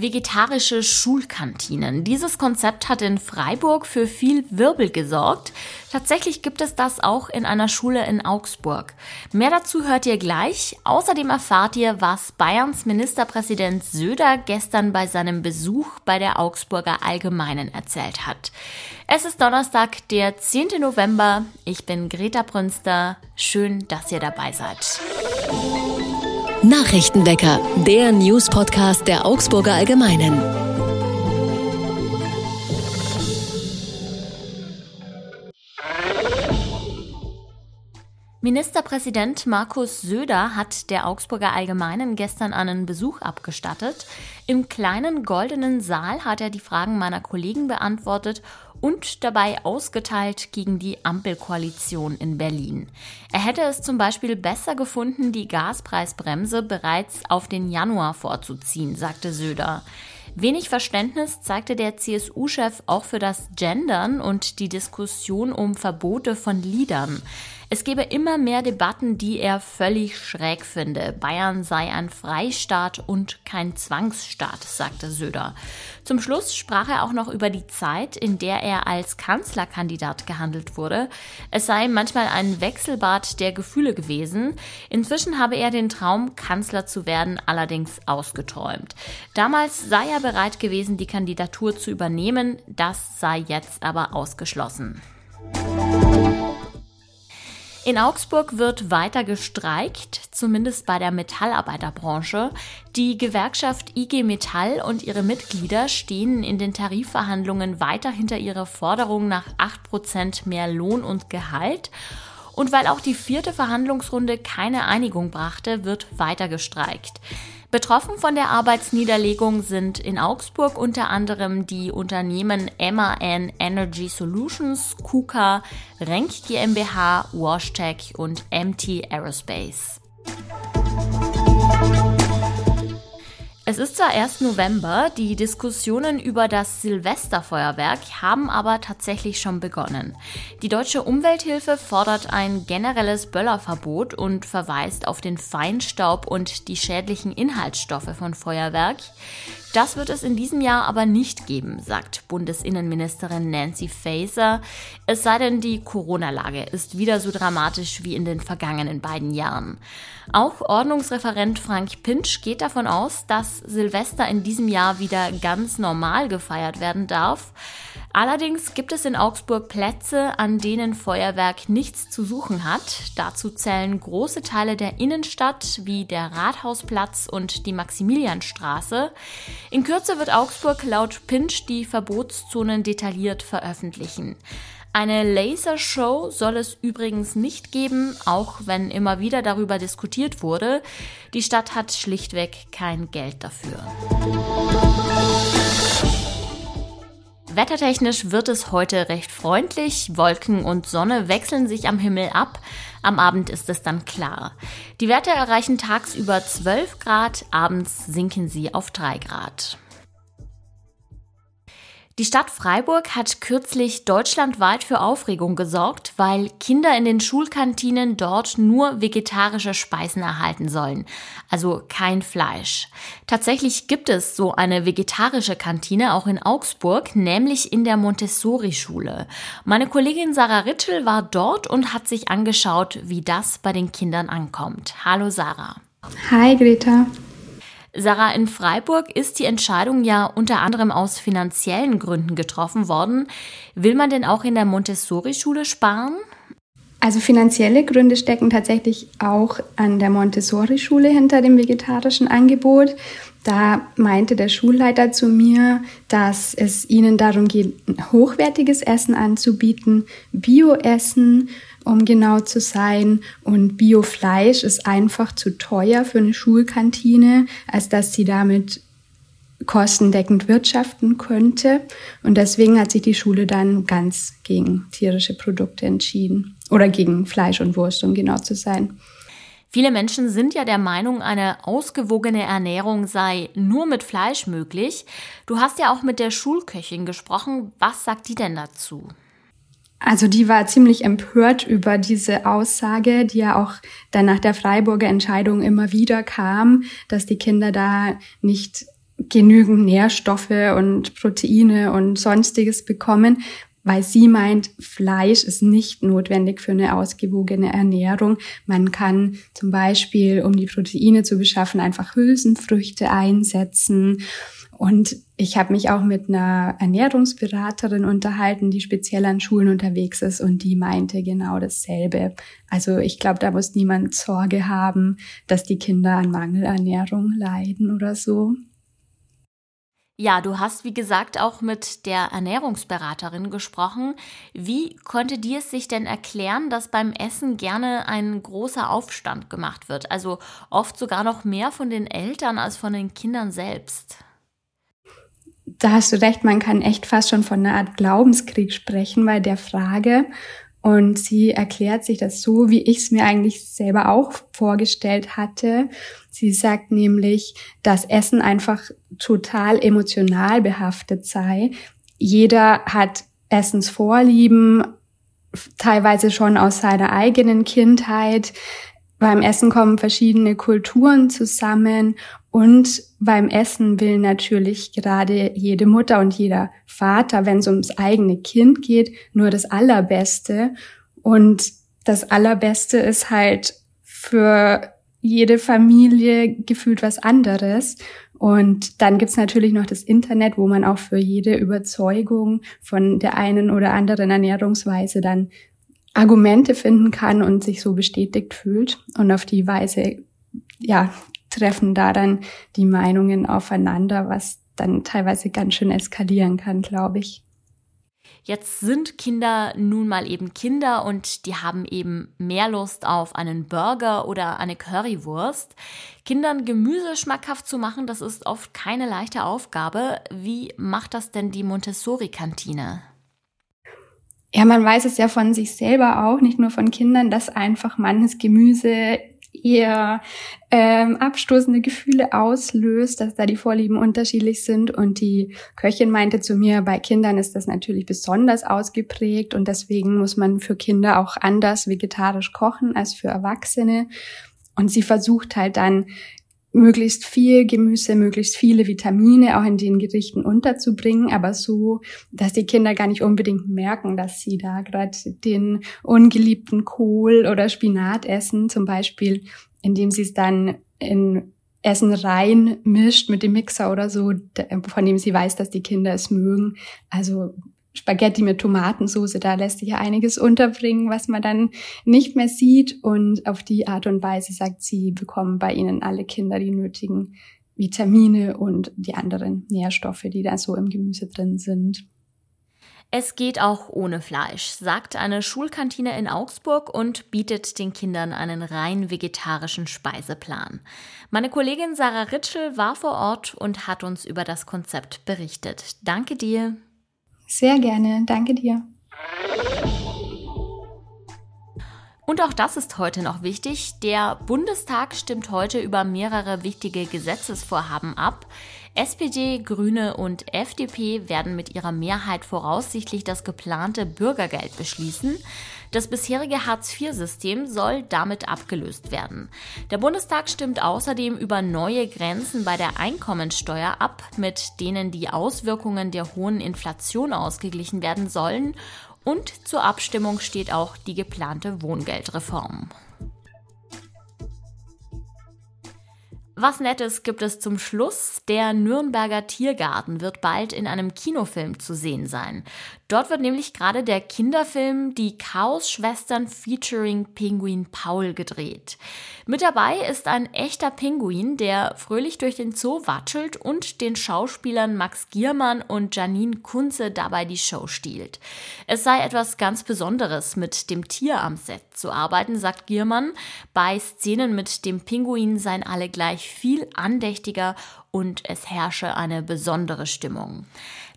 Vegetarische Schulkantinen. Dieses Konzept hat in Freiburg für viel Wirbel gesorgt. Tatsächlich gibt es das auch in einer Schule in Augsburg. Mehr dazu hört ihr gleich. Außerdem erfahrt ihr, was Bayerns Ministerpräsident Söder gestern bei seinem Besuch bei der Augsburger Allgemeinen erzählt hat. Es ist Donnerstag, der 10. November. Ich bin Greta Brünster. Schön, dass ihr dabei seid. Nachrichtenwecker, der News-Podcast der Augsburger Allgemeinen. Ministerpräsident Markus Söder hat der Augsburger Allgemeinen gestern einen Besuch abgestattet. Im kleinen goldenen Saal hat er die Fragen meiner Kollegen beantwortet und dabei ausgeteilt gegen die Ampelkoalition in Berlin. Er hätte es zum Beispiel besser gefunden, die Gaspreisbremse bereits auf den Januar vorzuziehen, sagte Söder. Wenig Verständnis zeigte der CSU-Chef auch für das Gendern und die Diskussion um Verbote von Liedern. Es gebe immer mehr Debatten, die er völlig schräg finde. Bayern sei ein Freistaat und kein Zwangsstaat, sagte Söder. Zum Schluss sprach er auch noch über die Zeit, in der er als Kanzlerkandidat gehandelt wurde. Es sei manchmal ein Wechselbad der Gefühle gewesen. Inzwischen habe er den Traum, Kanzler zu werden, allerdings ausgeträumt. Damals sei er bereit gewesen, die Kandidatur zu übernehmen. Das sei jetzt aber ausgeschlossen. In Augsburg wird weiter gestreikt, zumindest bei der Metallarbeiterbranche. Die Gewerkschaft IG Metall und ihre Mitglieder stehen in den Tarifverhandlungen weiter hinter ihrer Forderung nach 8% mehr Lohn und Gehalt. Und weil auch die vierte Verhandlungsrunde keine Einigung brachte, wird weiter gestreikt. Betroffen von der Arbeitsniederlegung sind in Augsburg unter anderem die Unternehmen MAN Energy Solutions, KUKA, Renk GmbH, WashTech und MT Aerospace. Es ist zwar erst November, die Diskussionen über das Silvesterfeuerwerk haben aber tatsächlich schon begonnen. Die Deutsche Umwelthilfe fordert ein generelles Böllerverbot und verweist auf den Feinstaub und die schädlichen Inhaltsstoffe von Feuerwerk. Das wird es in diesem Jahr aber nicht geben, sagt Bundesinnenministerin Nancy Faeser. Es sei denn, die Corona-Lage ist wieder so dramatisch wie in den vergangenen beiden Jahren. Auch Ordnungsreferent Frank Pinsch geht davon aus, dass Silvester in diesem Jahr wieder ganz normal gefeiert werden darf. Allerdings gibt es in Augsburg Plätze, an denen Feuerwerk nichts zu suchen hat. Dazu zählen große Teile der Innenstadt wie der Rathausplatz und die Maximilianstraße. In Kürze wird Augsburg laut Pinch die Verbotszonen detailliert veröffentlichen. Eine Lasershow soll es übrigens nicht geben, auch wenn immer wieder darüber diskutiert wurde. Die Stadt hat schlichtweg kein Geld dafür. Wettertechnisch wird es heute recht freundlich. Wolken und Sonne wechseln sich am Himmel ab. Am Abend ist es dann klar. Die Werte erreichen tagsüber 12 Grad, abends sinken sie auf 3 Grad. Die Stadt Freiburg hat kürzlich deutschlandweit für Aufregung gesorgt, weil Kinder in den Schulkantinen dort nur vegetarische Speisen erhalten sollen, also kein Fleisch. Tatsächlich gibt es so eine vegetarische Kantine auch in Augsburg, nämlich in der Montessori-Schule. Meine Kollegin Sarah Ritschel war dort und hat sich angeschaut, wie das bei den Kindern ankommt. Hallo Sarah. Hi Greta. Sarah, in Freiburg ist die Entscheidung ja unter anderem aus finanziellen Gründen getroffen worden. Will man denn auch in der Montessori-Schule sparen? Also finanzielle Gründe stecken tatsächlich auch an der Montessori-Schule hinter dem vegetarischen Angebot. Da meinte der Schulleiter zu mir, dass es ihnen darum geht, hochwertiges Essen anzubieten, Bioessen um genau zu sein. Und Biofleisch ist einfach zu teuer für eine Schulkantine, als dass sie damit kostendeckend wirtschaften könnte. Und deswegen hat sich die Schule dann ganz gegen tierische Produkte entschieden. Oder gegen Fleisch und Wurst, um genau zu sein. Viele Menschen sind ja der Meinung, eine ausgewogene Ernährung sei nur mit Fleisch möglich. Du hast ja auch mit der Schulköchin gesprochen. Was sagt die denn dazu? Also die war ziemlich empört über diese Aussage, die ja auch dann nach der Freiburger Entscheidung immer wieder kam, dass die Kinder da nicht genügend Nährstoffe und Proteine und sonstiges bekommen, weil sie meint, Fleisch ist nicht notwendig für eine ausgewogene Ernährung. Man kann zum Beispiel, um die Proteine zu beschaffen, einfach Hülsenfrüchte einsetzen. Und ich habe mich auch mit einer Ernährungsberaterin unterhalten, die speziell an Schulen unterwegs ist und die meinte genau dasselbe. Also ich glaube, da muss niemand Sorge haben, dass die Kinder an Mangelernährung leiden oder so. Ja, du hast, wie gesagt, auch mit der Ernährungsberaterin gesprochen. Wie konnte die es sich denn erklären, dass beim Essen gerne ein großer Aufstand gemacht wird? Also oft sogar noch mehr von den Eltern als von den Kindern selbst. Da hast du recht, man kann echt fast schon von einer Art Glaubenskrieg sprechen bei der Frage. Und sie erklärt sich das so, wie ich es mir eigentlich selber auch vorgestellt hatte. Sie sagt nämlich, dass Essen einfach total emotional behaftet sei. Jeder hat Essensvorlieben, teilweise schon aus seiner eigenen Kindheit. Beim Essen kommen verschiedene Kulturen zusammen und beim Essen will natürlich gerade jede Mutter und jeder Vater, wenn es ums eigene Kind geht, nur das Allerbeste. Und das Allerbeste ist halt für jede Familie gefühlt was anderes. Und dann gibt's natürlich noch das Internet, wo man auch für jede Überzeugung von der einen oder anderen Ernährungsweise dann Argumente finden kann und sich so bestätigt fühlt. Und auf die Weise, ja, treffen da dann die Meinungen aufeinander, was dann teilweise ganz schön eskalieren kann, glaube ich. Jetzt sind Kinder nun mal eben Kinder und die haben eben mehr Lust auf einen Burger oder eine Currywurst. Kindern Gemüse schmackhaft zu machen, das ist oft keine leichte Aufgabe. Wie macht das denn die Montessori-Kantine? Ja, man weiß es ja von sich selber auch, nicht nur von Kindern, dass einfach manches Gemüse eher ähm, abstoßende Gefühle auslöst, dass da die Vorlieben unterschiedlich sind. Und die Köchin meinte zu mir, bei Kindern ist das natürlich besonders ausgeprägt und deswegen muss man für Kinder auch anders vegetarisch kochen als für Erwachsene. Und sie versucht halt dann möglichst viel Gemüse, möglichst viele Vitamine auch in den Gerichten unterzubringen, aber so, dass die Kinder gar nicht unbedingt merken, dass sie da gerade den ungeliebten Kohl oder Spinat essen, zum Beispiel, indem sie es dann in Essen rein mischt mit dem Mixer oder so, von dem sie weiß, dass die Kinder es mögen. Also Spaghetti mit Tomatensauce, da lässt sich ja einiges unterbringen, was man dann nicht mehr sieht. Und auf die Art und Weise, sagt sie, bekommen bei ihnen alle Kinder die nötigen Vitamine und die anderen Nährstoffe, die da so im Gemüse drin sind. Es geht auch ohne Fleisch, sagt eine Schulkantine in Augsburg und bietet den Kindern einen rein vegetarischen Speiseplan. Meine Kollegin Sarah Ritschel war vor Ort und hat uns über das Konzept berichtet. Danke dir. Sehr gerne, danke dir. Und auch das ist heute noch wichtig. Der Bundestag stimmt heute über mehrere wichtige Gesetzesvorhaben ab. SPD, Grüne und FDP werden mit ihrer Mehrheit voraussichtlich das geplante Bürgergeld beschließen. Das bisherige Hartz-IV-System soll damit abgelöst werden. Der Bundestag stimmt außerdem über neue Grenzen bei der Einkommensteuer ab, mit denen die Auswirkungen der hohen Inflation ausgeglichen werden sollen und zur Abstimmung steht auch die geplante Wohngeldreform. Was Nettes gibt es zum Schluss. Der Nürnberger Tiergarten wird bald in einem Kinofilm zu sehen sein. Dort wird nämlich gerade der Kinderfilm Die Chaos-Schwestern featuring Pinguin Paul gedreht. Mit dabei ist ein echter Pinguin, der fröhlich durch den Zoo watschelt und den Schauspielern Max Giermann und Janine Kunze dabei die Show stiehlt. Es sei etwas ganz Besonderes, mit dem Tier am Set zu arbeiten, sagt Giermann. Bei Szenen mit dem Pinguin seien alle gleich viel andächtiger und es herrsche eine besondere Stimmung.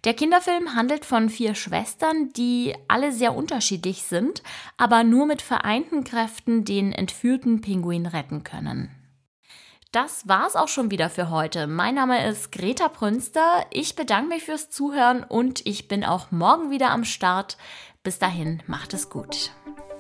Der Kinderfilm handelt von vier Schwestern, die alle sehr unterschiedlich sind, aber nur mit vereinten Kräften den entführten Pinguin retten können. Das war's auch schon wieder für heute. Mein Name ist Greta Prünster. Ich bedanke mich fürs Zuhören und ich bin auch morgen wieder am Start. Bis dahin, macht es gut.